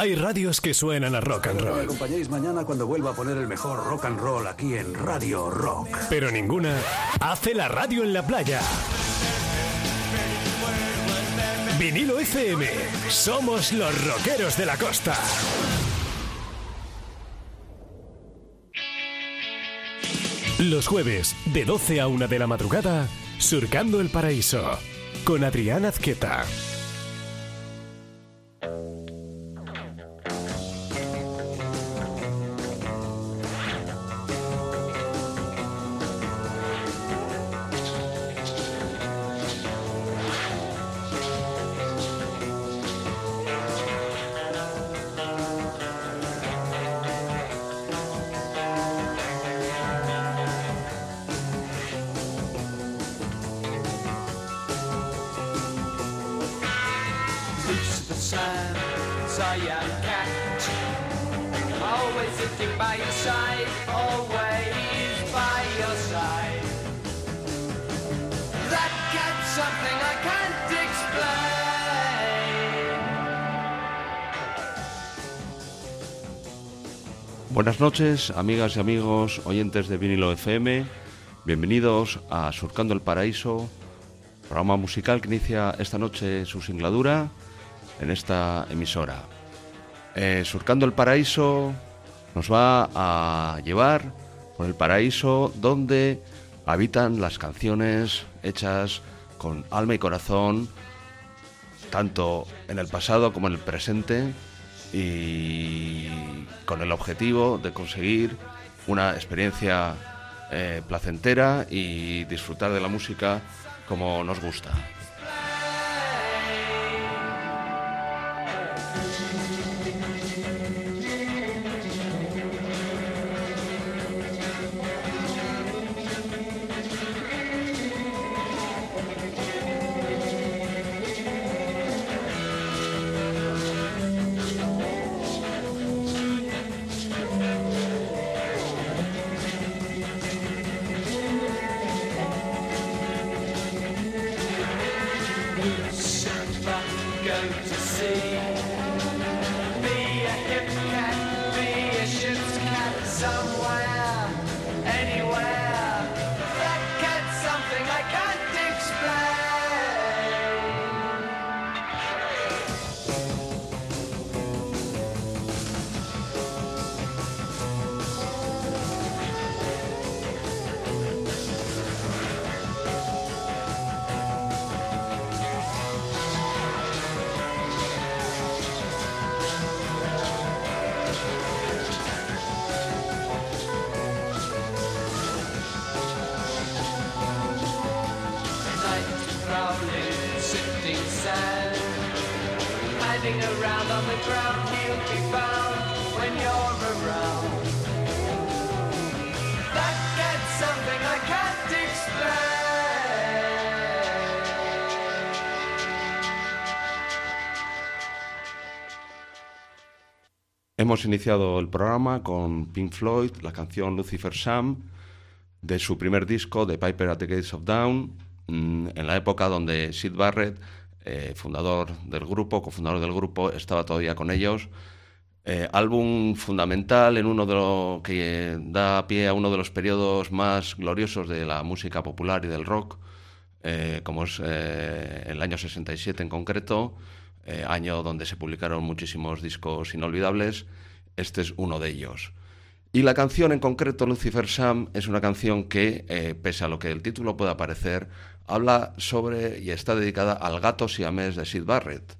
Hay radios que suenan a rock and Me roll, acompañéis mañana cuando vuelva a poner el mejor rock and roll aquí en Radio Rock. pero ninguna hace la radio en la playa. Vinilo FM, somos los rockeros de la costa. Los jueves, de 12 a 1 de la madrugada, Surcando el Paraíso, con Adrián Azqueta. Buenas noches, amigas y amigos, oyentes de Vinilo FM. Bienvenidos a Surcando el Paraíso, programa musical que inicia esta noche su singladura en esta emisora. Eh, Surcando el Paraíso nos va a llevar por el paraíso donde habitan las canciones hechas con alma y corazón, tanto en el pasado como en el presente, y con el objetivo de conseguir una experiencia eh, placentera y disfrutar de la música como nos gusta. Hemos iniciado el programa con Pink Floyd, la canción Lucifer Sam, de su primer disco, The Piper at the Gates of Dawn, mm, en la época donde Sid Barrett, eh, fundador del grupo, cofundador del grupo, estaba todavía con ellos. Eh, álbum fundamental en uno de lo que da pie a uno de los periodos más gloriosos de la música popular y del rock, eh, como es eh, el año 67 en concreto, eh, año donde se publicaron muchísimos discos inolvidables. Este es uno de ellos. Y la canción en concreto, Lucifer Sam, es una canción que, eh, pese a lo que el título pueda parecer, habla sobre y está dedicada al gato siamés de Sid Barrett.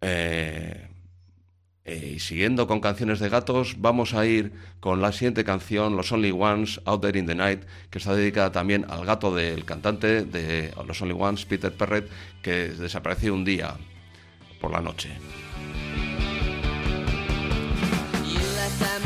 Eh, eh, y siguiendo con canciones de gatos, vamos a ir con la siguiente canción, Los Only Ones, Out There in the Night, que está dedicada también al gato del cantante de Los Only Ones, Peter Perret, que desapareció un día por la noche. You left that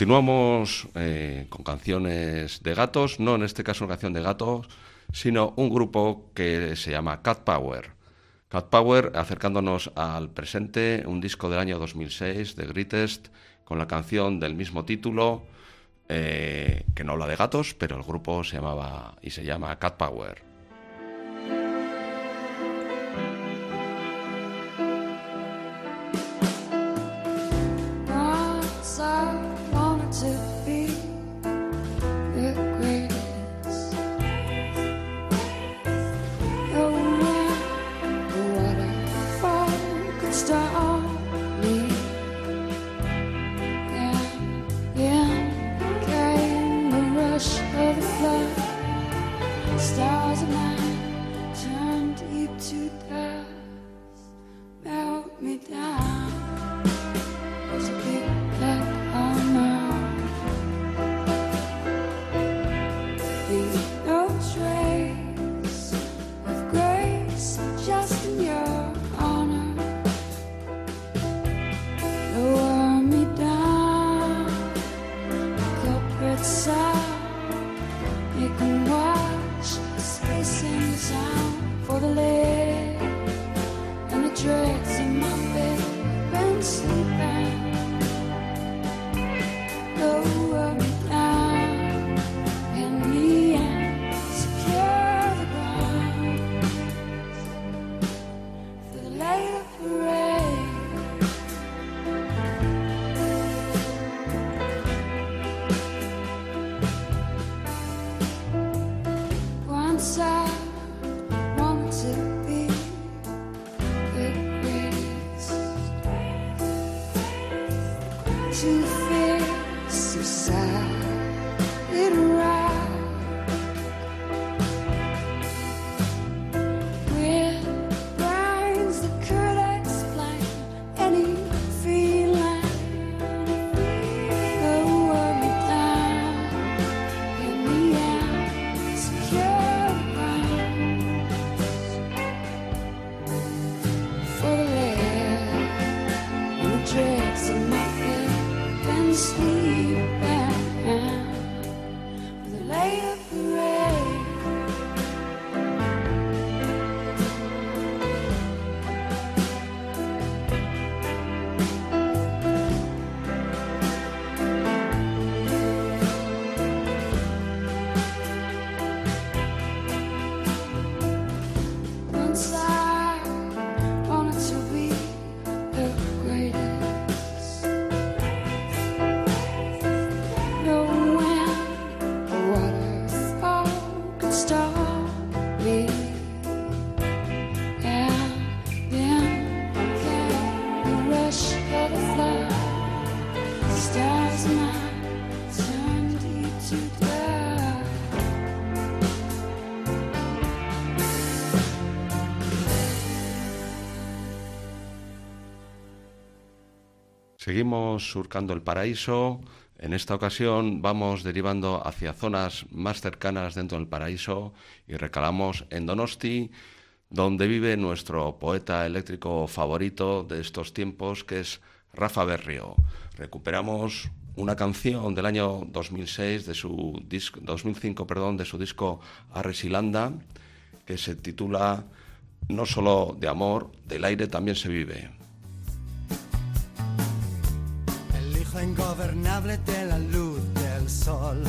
Continuamos eh, con canciones de gatos, no en este caso una canción de gatos, sino un grupo que se llama Cat Power. Cat Power, acercándonos al presente, un disco del año 2006 de Greatest, con la canción del mismo título, eh, que no habla de gatos, pero el grupo se llamaba y se llama Cat Power. Seguimos surcando el paraíso. En esta ocasión vamos derivando hacia zonas más cercanas dentro del paraíso y recalamos en Donosti, donde vive nuestro poeta eléctrico favorito de estos tiempos, que es Rafa Berrio. Recuperamos una canción del año 2006 de su disco 2005, perdón, de su disco Arresilanda, que se titula No solo de amor, del aire también se vive. Hijo ingobernable de la luz del sol.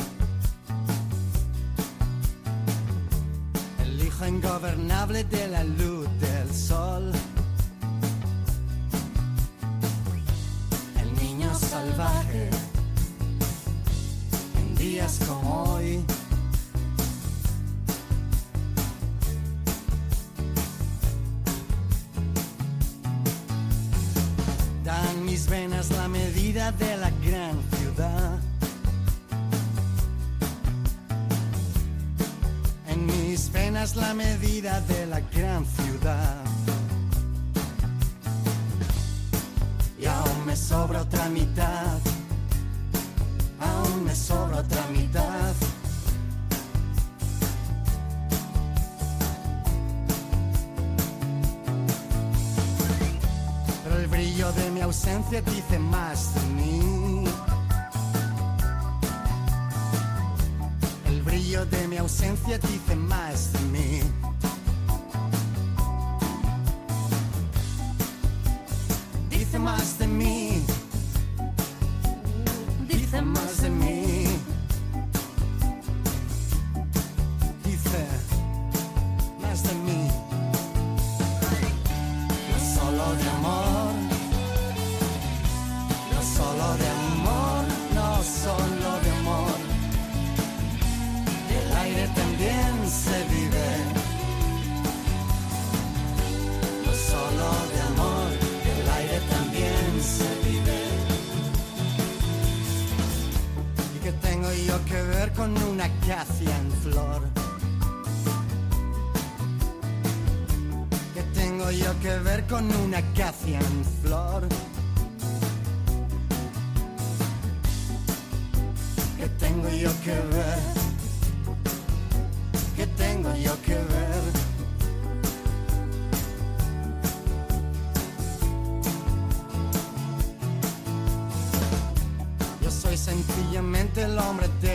El hijo ingobernable de la luz del sol. El niño salvaje. En días como hoy. De la gran ciudad. En mis venas la medida de la gran ciudad. Y aún me sobra otra mitad. Aún me sobra otra mitad. ausencia dice más de mí. El brillo de mi ausencia dice más de mí. Yo que ver con una acacia en flor? ¿Qué tengo yo que ver? ¿Qué tengo yo que ver? Yo soy sencillamente el hombre de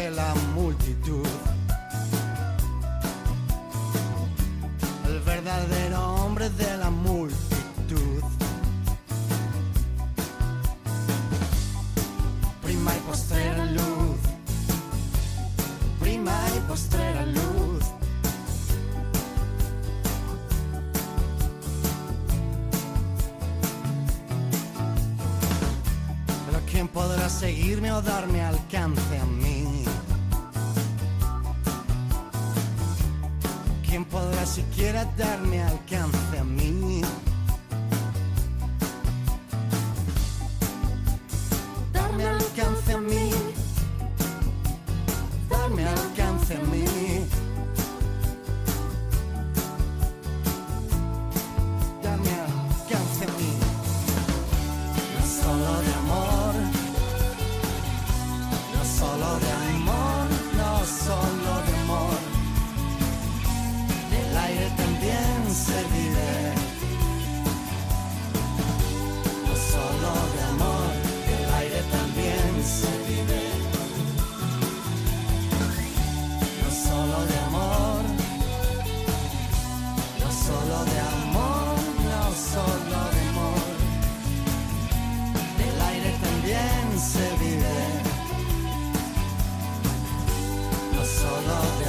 No solo de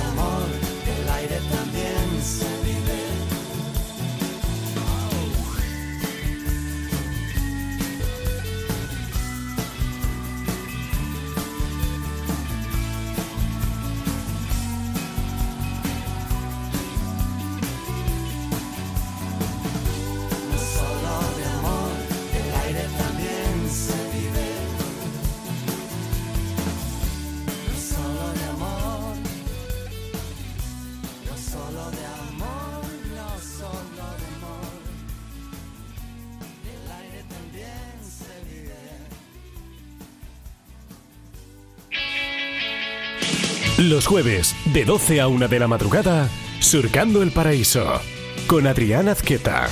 Los jueves, de 12 a 1 de la madrugada, Surcando el Paraíso, con Adrián Azqueta.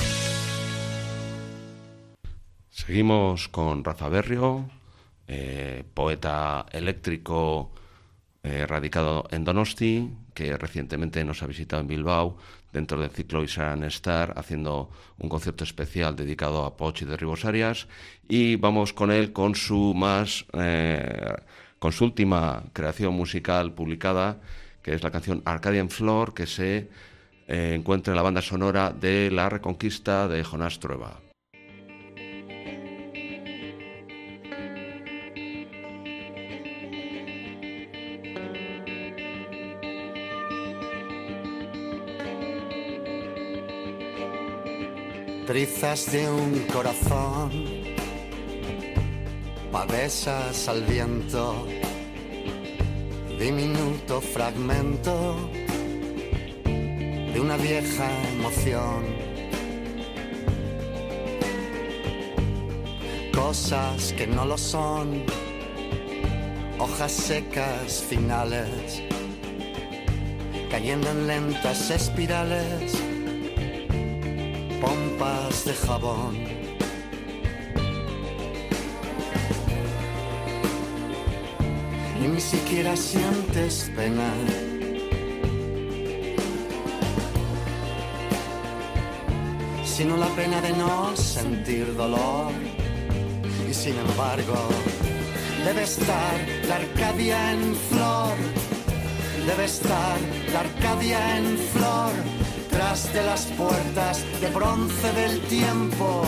Seguimos con Rafa Berrio, eh, poeta eléctrico eh, radicado en Donosti, que recientemente nos ha visitado en Bilbao dentro del ciclo Isran Star, haciendo un concierto especial dedicado a Poch y Derribos Arias. Y vamos con él con su más eh, con su última creación musical publicada, que es la canción Arcadian Floor, que se eh, encuentra en la banda sonora de La Reconquista de Jonás Trueba. Trizas de un corazón, pavesas al viento, diminuto fragmento de una vieja emoción. Cosas que no lo son, hojas secas finales, cayendo en lentas espirales pompas de jabón. ni siquiera sientes pena. Sino la pena de no sentir dolor. Y sin embargo, debe estar la Arcadia en flor. Debe estar la Arcadia en flor. Tras de las puertas de bronce del tiempo,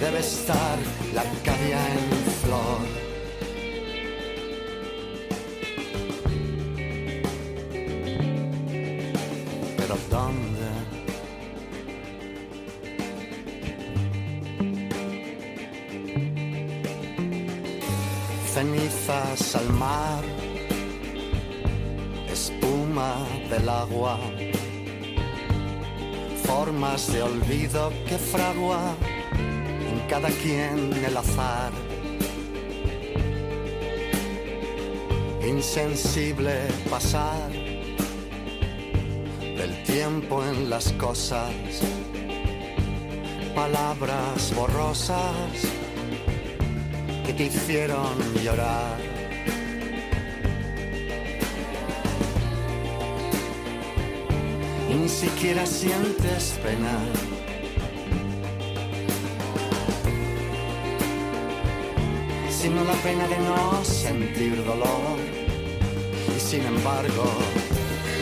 debe estar la Arcadia en flor. Formas de olvido que fragua en cada quien el azar. Insensible pasar del tiempo en las cosas, palabras borrosas que te hicieron llorar. Siquiera sientes pena. Sino la pena de no sentir dolor. Y sin embargo,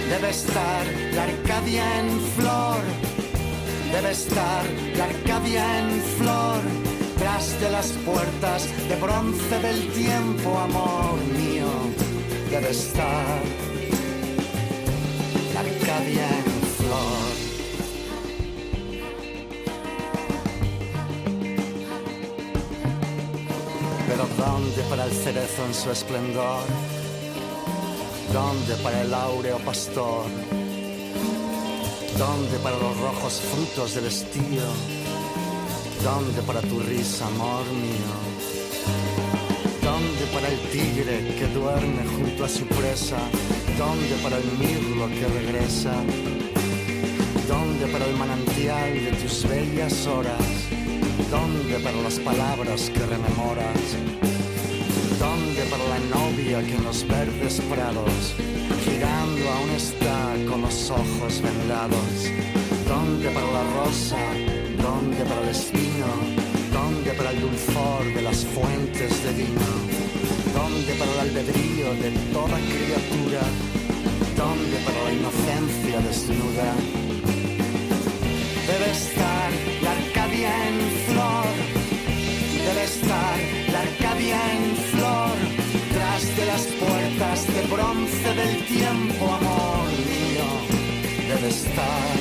debe estar la Arcadia en flor. Debe estar la Arcadia en flor tras de las puertas de bronce del tiempo, amor mío, debe estar la Arcadia en ¿dónde para el cerezo en su esplendor? ¿Dónde para el áureo pastor? ¿Dónde para los rojos frutos del estío? ¿Dónde para tu risa, amor mío? ¿Dónde para el tigre que duerme junto a su presa? ¿Dónde para el mirlo que regresa? ¿Dónde para el manantial de tus bellas horas? ¿Dónde para las palabras que rememoras? ¿Dónde para la novia que en los verdes prados, girando aún está con los ojos vendados? ¿Dónde para la rosa? ¿Dónde para el espino? ¿Dónde para el dulzor de las fuentes de vino? ¿Dónde para el albedrío de toda criatura? ¿Dónde para la inocencia desnuda? Debe estar la Arcadia en flor, debe estar bronce del tiempo, amor mío, debe estar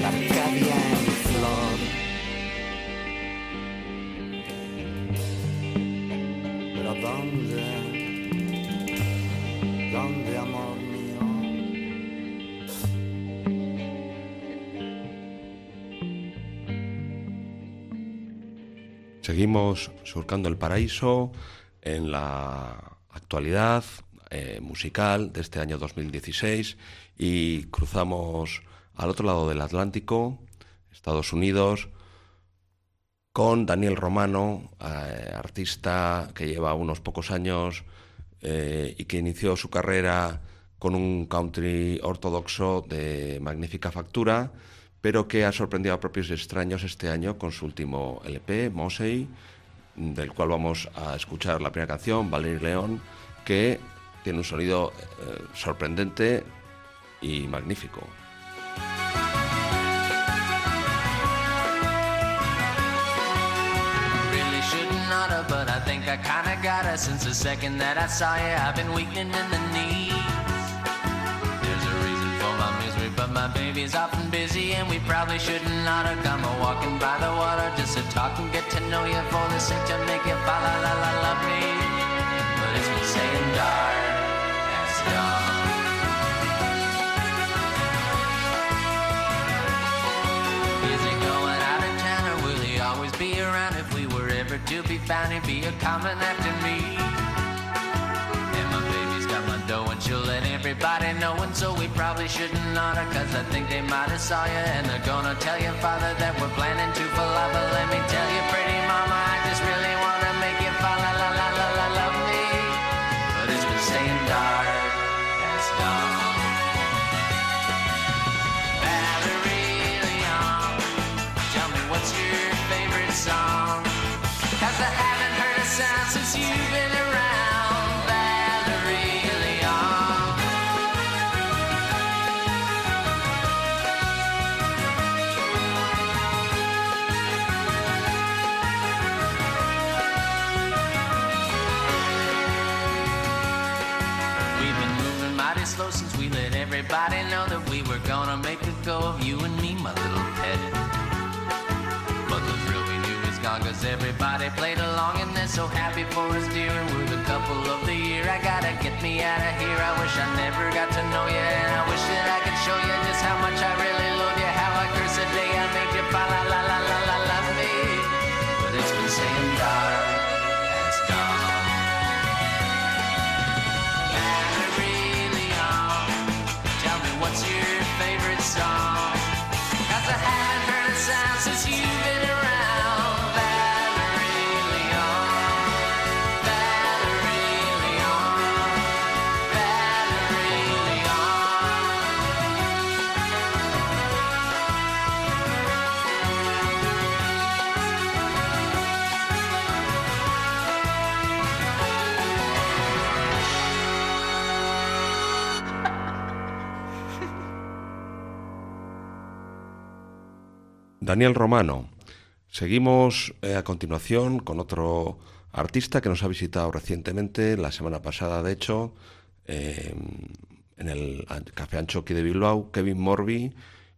la Arcadia en flor. Pero ¿dónde? ¿Dónde, amor mío? Seguimos surcando el paraíso en la actualidad eh, musical de este año 2016 y cruzamos al otro lado del Atlántico, Estados Unidos, con Daniel Romano, eh, artista que lleva unos pocos años eh, y que inició su carrera con un country ortodoxo de magnífica factura, pero que ha sorprendido a propios extraños este año con su último LP, Mosey, del cual vamos a escuchar la primera canción, Valerie León, que tiene un sonido eh, sorprendente y magnífico. But my baby's often busy, and we probably shouldn't oughta come a walking by the water just to talk and get to know you for the sake to make you fall la la la love me. But it's been saying dark as dawn. Is he going out of town or will he always be around? If we were ever to be found, he'd be a coming after me. She'll let everybody know. And so we probably shouldn't oughta, cause I think they might have saw you. And they're gonna tell your father that we're planning to out. But let me tell you, pretty so happy for us, dear. And we're the couple of the year. I gotta get me out of here. I wish I never got to know you. And I wish that I could show you just how much I Daniel Romano. Seguimos eh, a continuación con otro artista que nos ha visitado recientemente, la semana pasada, de hecho, eh, en el Café Anchoqui de Bilbao, Kevin Morby,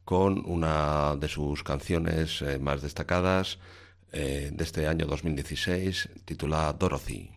con una de sus canciones eh, más destacadas eh, de este año 2016, titulada Dorothy.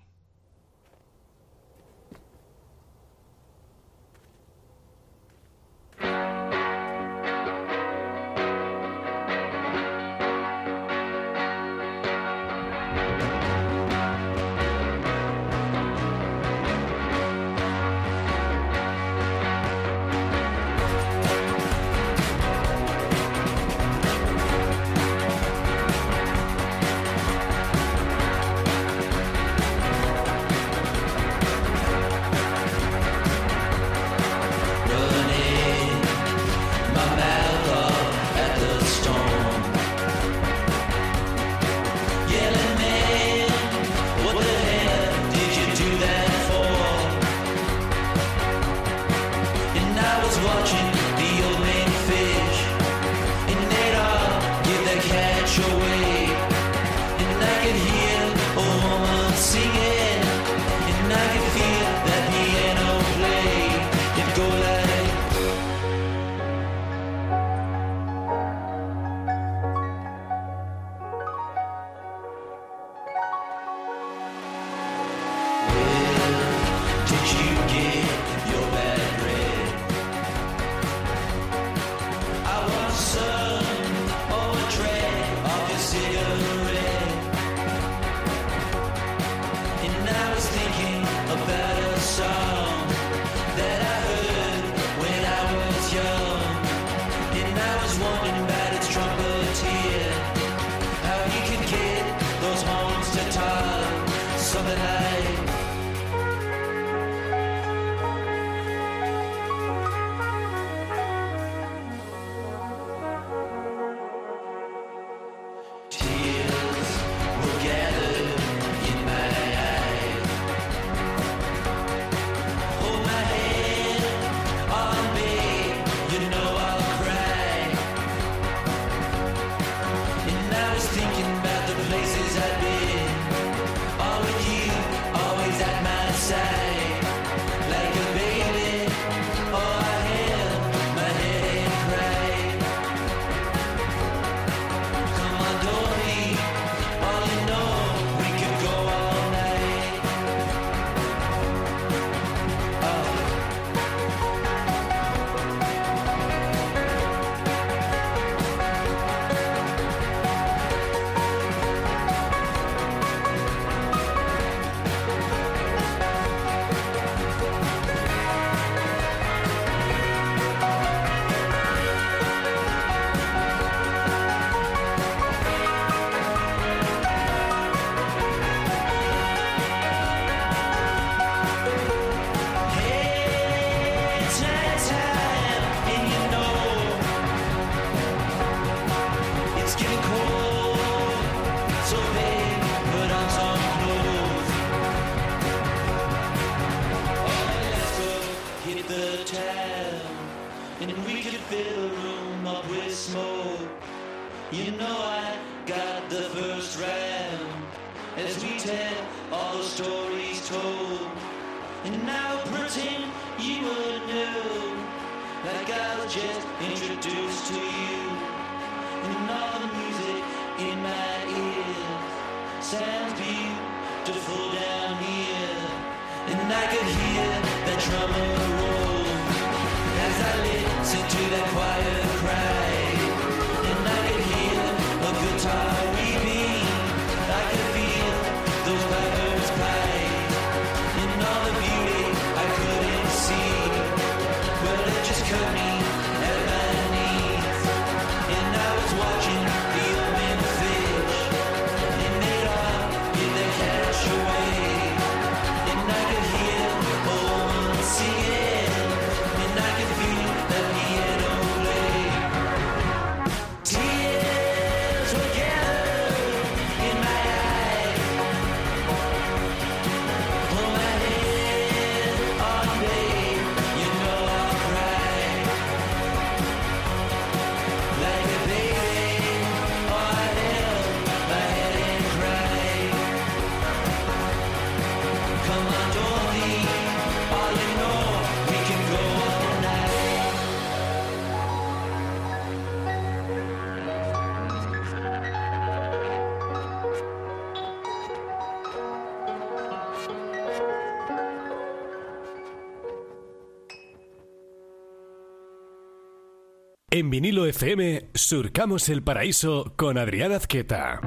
time. En vinilo FM surcamos el paraíso con Adrián Azqueta.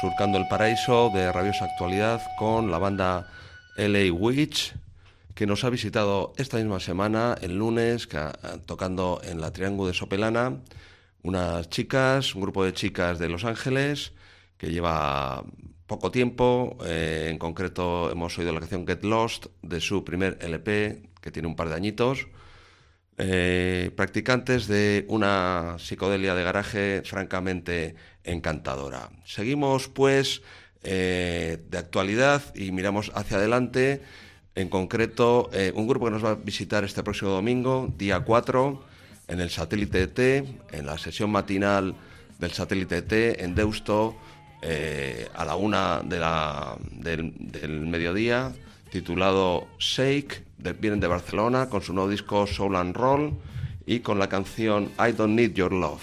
Surcando el paraíso de rabiosa actualidad con la banda LA Witch que nos ha visitado esta misma semana, el lunes, ca- tocando en la Triángulo de Sopelana. Unas chicas, un grupo de chicas de Los Ángeles que lleva poco tiempo. eh, en concreto hemos oído la canción Get Lost de su primer LP que tiene un par de añitos. Eh, practicantes de una psicodelia de garaje francamente encantadora. Seguimos pues eh, de actualidad y miramos hacia adelante. En concreto, eh, un grupo que nos va a visitar este próximo domingo, día 4, en el satélite T, en la sesión matinal del satélite T en Deusto, a la una del mediodía, titulado Shake, de- vienen de Barcelona con su nuevo disco Soul and Roll y con la canción I Don't Need Your Love.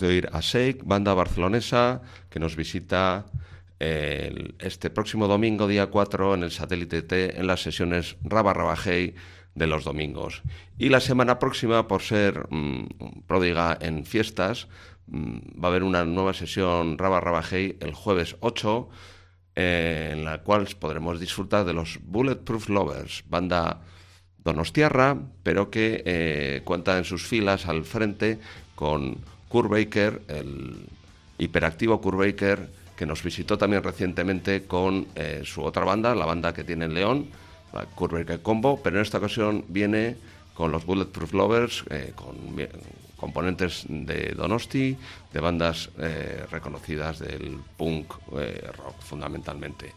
De oír a Shake, banda barcelonesa que nos visita este próximo domingo, día 4, en el satélite T, en las sesiones Raba Raba Hey de los domingos. Y la semana próxima, por ser mm, pródiga en fiestas, mm, va a haber una nueva sesión Raba Raba Hey el jueves 8, eh, en la cual podremos disfrutar de los Bulletproof Lovers, banda donostiarra, pero que eh, cuenta en sus filas al frente con Kurt Baker, el hiperactivo Kurt Baker, que nos visitó también recientemente con eh, su otra banda, la banda que tiene en León, la Kurt Baker Combo, pero en esta ocasión viene con los Bulletproof Lovers, eh, con componentes de Donosti, de bandas eh, reconocidas del punk rock fundamentalmente.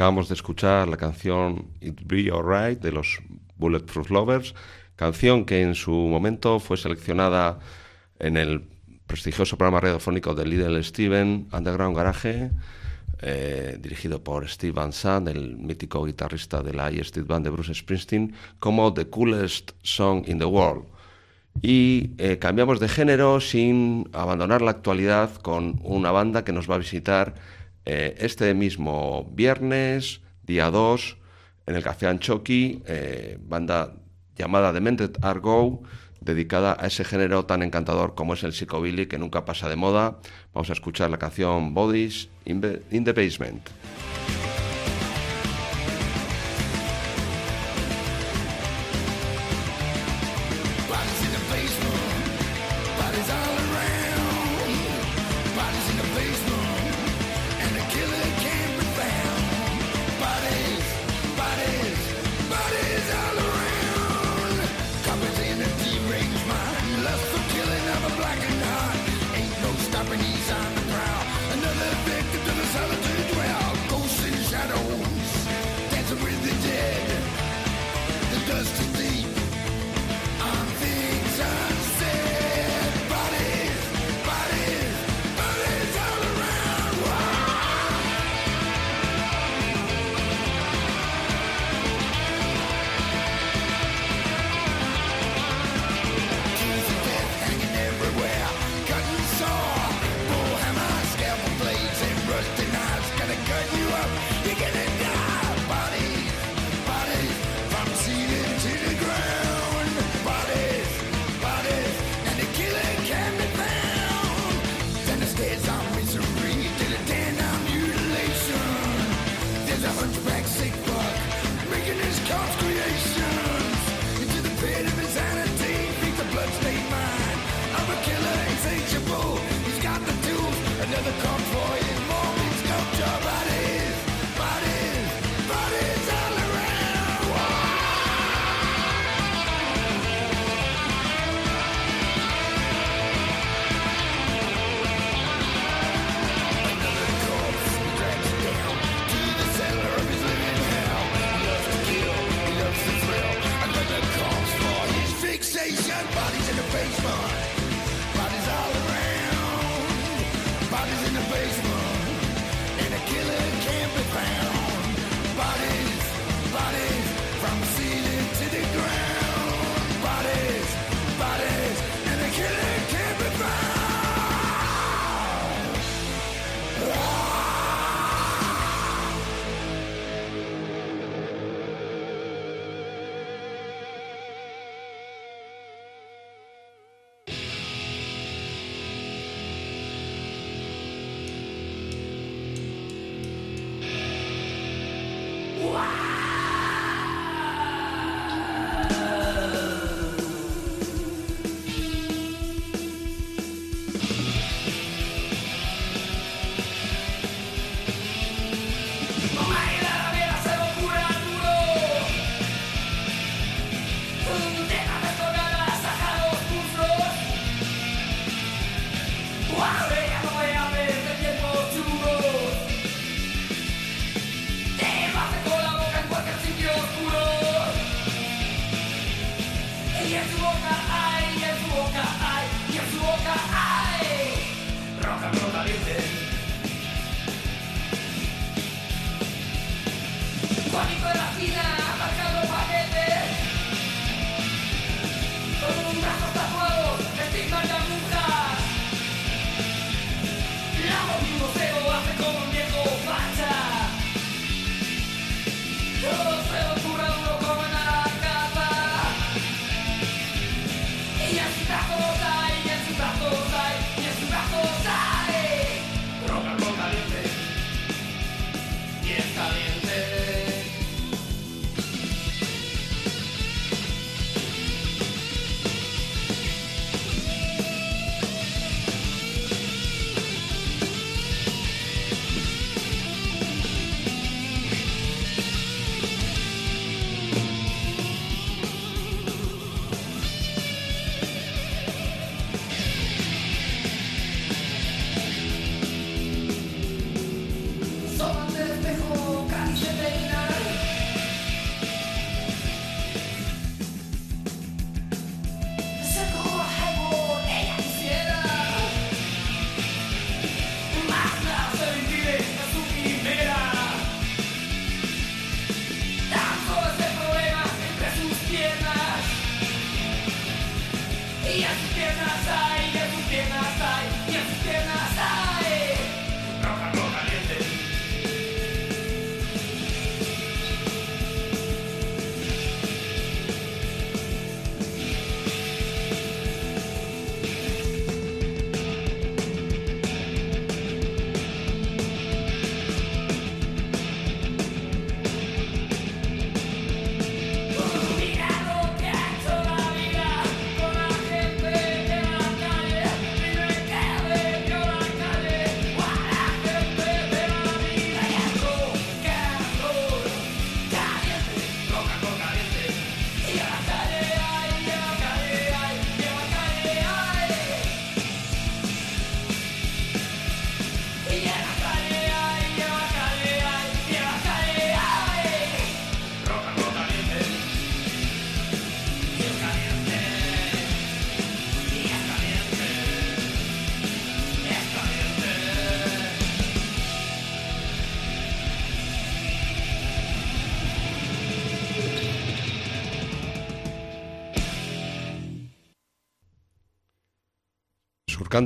Acabamos de escuchar la canción It Be Alright de los Bulletproof Lovers, canción que en su momento fue seleccionada en el prestigioso programa radiofónico de Little Steven Underground Garage, eh, dirigido por Steve Van Sant, el mítico guitarrista de la E Street Band de Bruce Springsteen, como The Coolest Song in the World. Y eh, cambiamos de género sin abandonar la actualidad con una banda que nos va a visitar eh, este mismo viernes, día 2, en el Café Anchoqui, eh, banda llamada Demented Argo, dedicada a ese género tan encantador como es el psicobilly, que nunca pasa de moda. Vamos a escuchar la canción Bodies in, the Basement.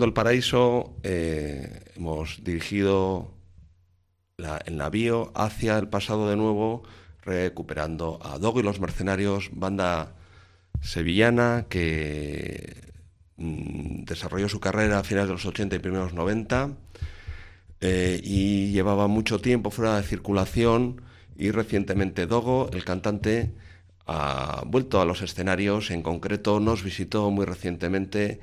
El paraíso, eh, hemos dirigido el navío hacia el pasado de nuevo, recuperando a Dogo y los Mercenarios, banda sevillana que mm, desarrolló su carrera a finales de los 80 y primeros 90 eh, y llevaba mucho tiempo fuera de circulación y recientemente Dogo, el cantante, ha vuelto a los escenarios, en concreto nos visitó muy recientemente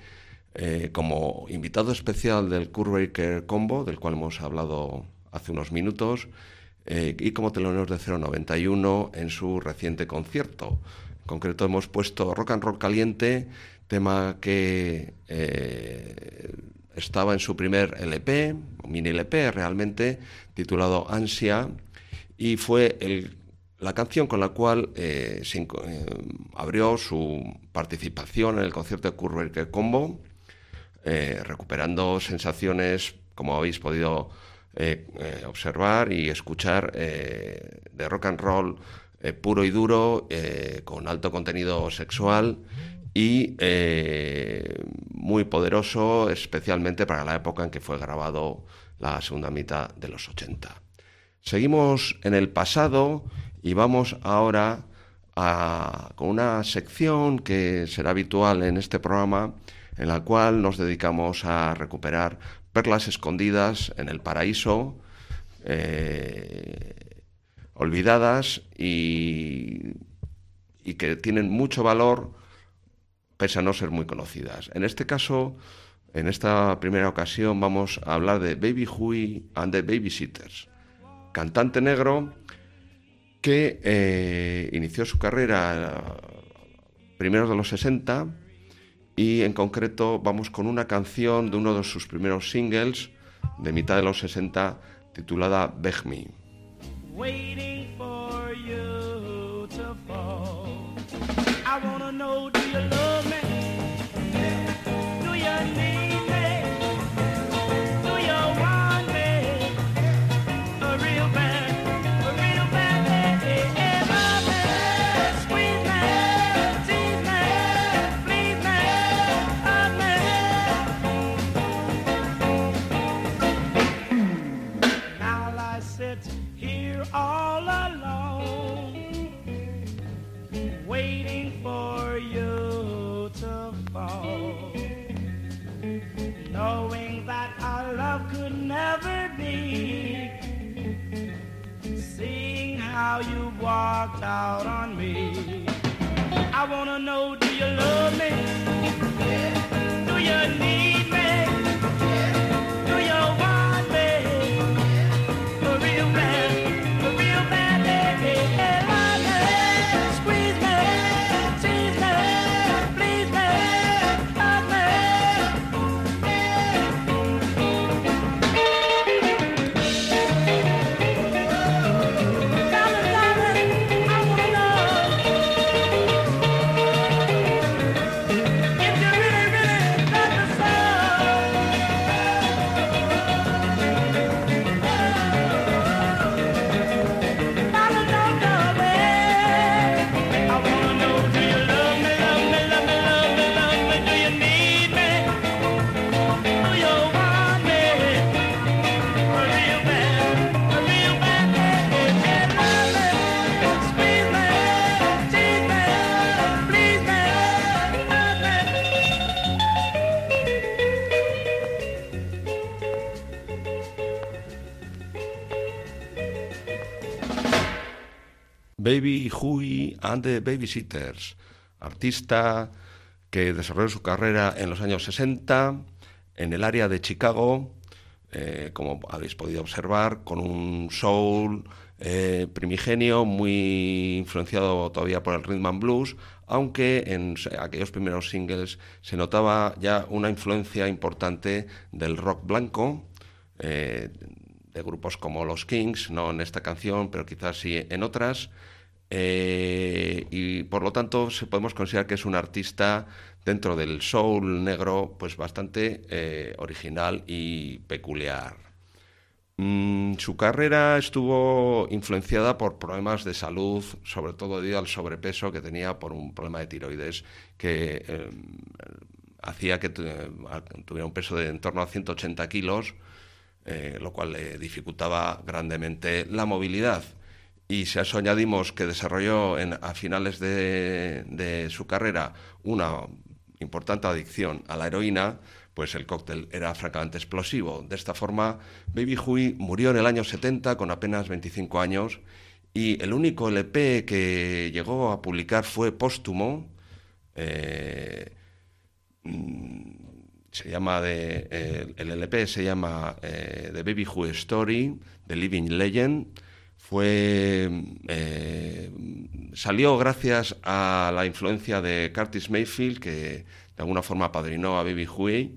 eh, como invitado especial del Curvaker Combo, del cual hemos hablado hace unos minutos, eh, y como teloneros de 091 en su reciente concierto. En concreto hemos puesto Rock and Roll Caliente, tema que eh, estaba en su primer LP, mini LP realmente, titulado Ansia, y fue la canción con la cual eh, abrió su participación en el concierto de Curvaker Combo, eh, recuperando sensaciones, como habéis podido eh, eh, observar y escuchar, de rock and roll puro y duro, con alto contenido sexual y muy poderoso, especialmente para la época en que fue grabado la segunda mitad de los 80. Seguimos en el pasado y vamos ahora a- con una sección que será habitual en este programa, en la cual nos dedicamos a recuperar perlas escondidas en el paraíso, eh, olvidadas y, que tienen mucho valor pese a no ser muy conocidas. En este caso, en esta primera ocasión, vamos a hablar de Baby Huey and the Babysitters, cantante negro que eh, inició su carrera primeros de los 60 y en concreto vamos con una canción de uno de sus primeros singles de mitad de los 60 titulada Beg Me. Waiting for you to fall. Knowing that our love could never be. Seeing how you walked out on me. I wanna know, do you love me? Do you need Baby Huey and the Babysitters, artista que desarrolló su carrera en los años 60 en el área de Chicago, eh, como habéis podido observar, con un soul eh, primigenio muy influenciado todavía por el rhythm and blues, aunque en aquellos primeros singles se notaba ya una influencia importante del rock blanco, eh, de grupos como los Kings, no en esta canción, pero quizás sí en otras. Eh, y por lo tanto se podemos considerar que es un artista dentro del soul negro pues bastante eh, original y peculiar. Mm, su carrera estuvo influenciada por problemas de salud, sobre todo debido al sobrepeso que tenía por un problema de tiroides que eh, hacía que tu- tuviera un peso de en torno a 180 kilos, eh, lo cual le dificultaba grandemente la movilidad. Y si a eso añadimos que desarrolló en- a finales de, de su carrera una importante adicción a la heroína, pues el cóctel era francamente explosivo. De esta forma, Baby Huey murió en el año 70 con apenas 25 años y el único LP que llegó a publicar fue póstumo. eh, mm, se llama de, eh, el LP se llama eh, The Baby Who Story, The Living Legend. Fue eh, salió gracias a la influencia de Curtis Mayfield, que de alguna forma apadrinó a Baby Huey.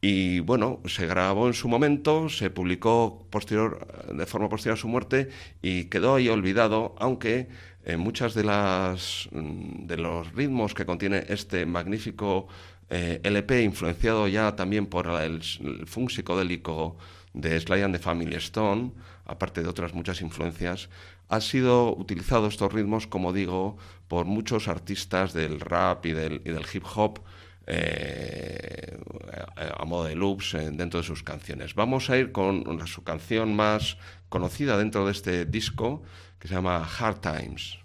Y bueno, se grabó en su momento, se publicó posterior, de forma posterior a su muerte y quedó ahí olvidado, aunque en muchas de las mm, de los ritmos que contiene este magnífico eh, LP, influenciado ya también por el, el funk psicodélico de Sly and the Family Stone, aparte de otras muchas influencias, ha sido utilizado estos ritmos, como digo, por muchos artistas del rap y del, hip hop eh, a modo de loops eh, dentro de sus canciones. Vamos a ir con su canción más conocida dentro de este disco, que se llama Hard Times.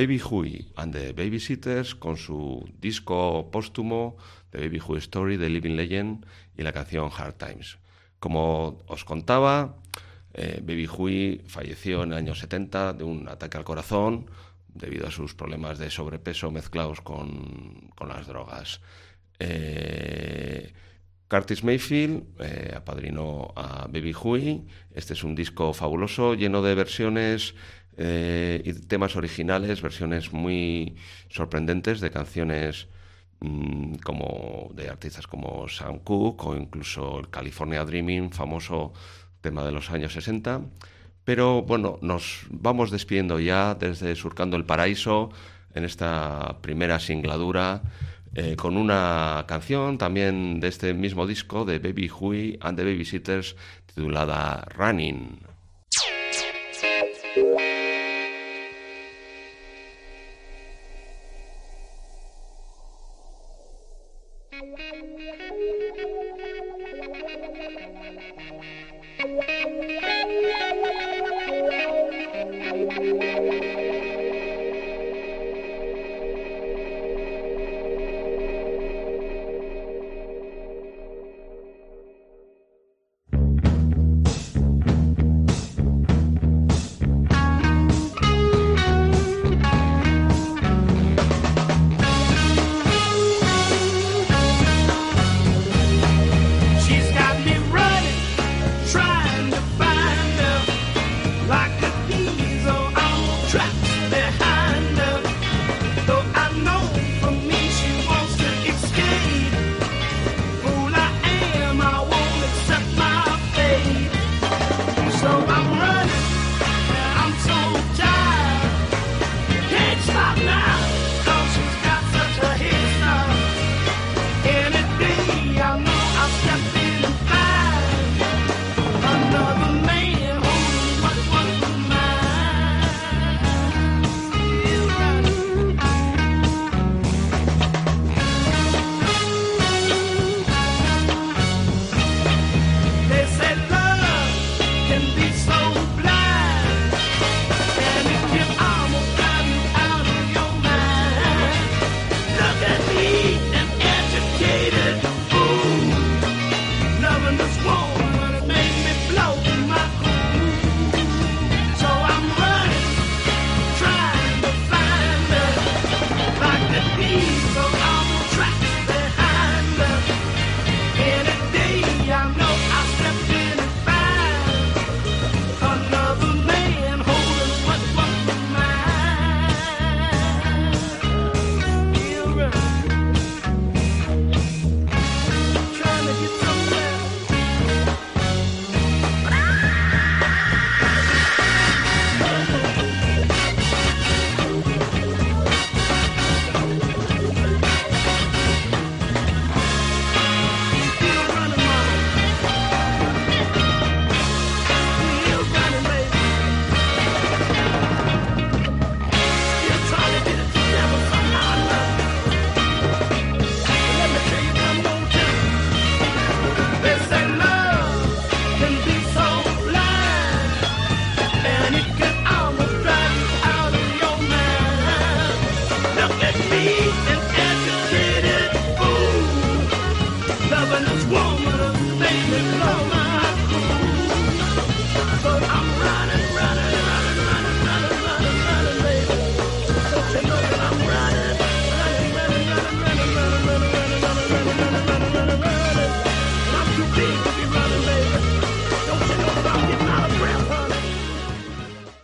Baby Huey and the Babysitters con su disco póstumo The Baby Huey Story, The Living Legend y la canción Hard Times. Como os contaba, eh, Baby Huey falleció en el año 70 de un ataque al corazón debido a sus problemas de sobrepeso mezclados con, con las drogas. Eh, Curtis Mayfield eh, apadrinó a Baby Huey. Este es un disco fabuloso, lleno de versiones eh, y temas originales, versiones muy sorprendentes de canciones mm, como de artistas como Sam Cooke o incluso el California Dreaming, famoso tema de los años 60. Pero bueno, nos vamos despidiendo ya desde Surcando el Paraíso en esta primera singladura eh, con una canción también de este mismo disco de Baby Huey and the Babysitters titulada Running.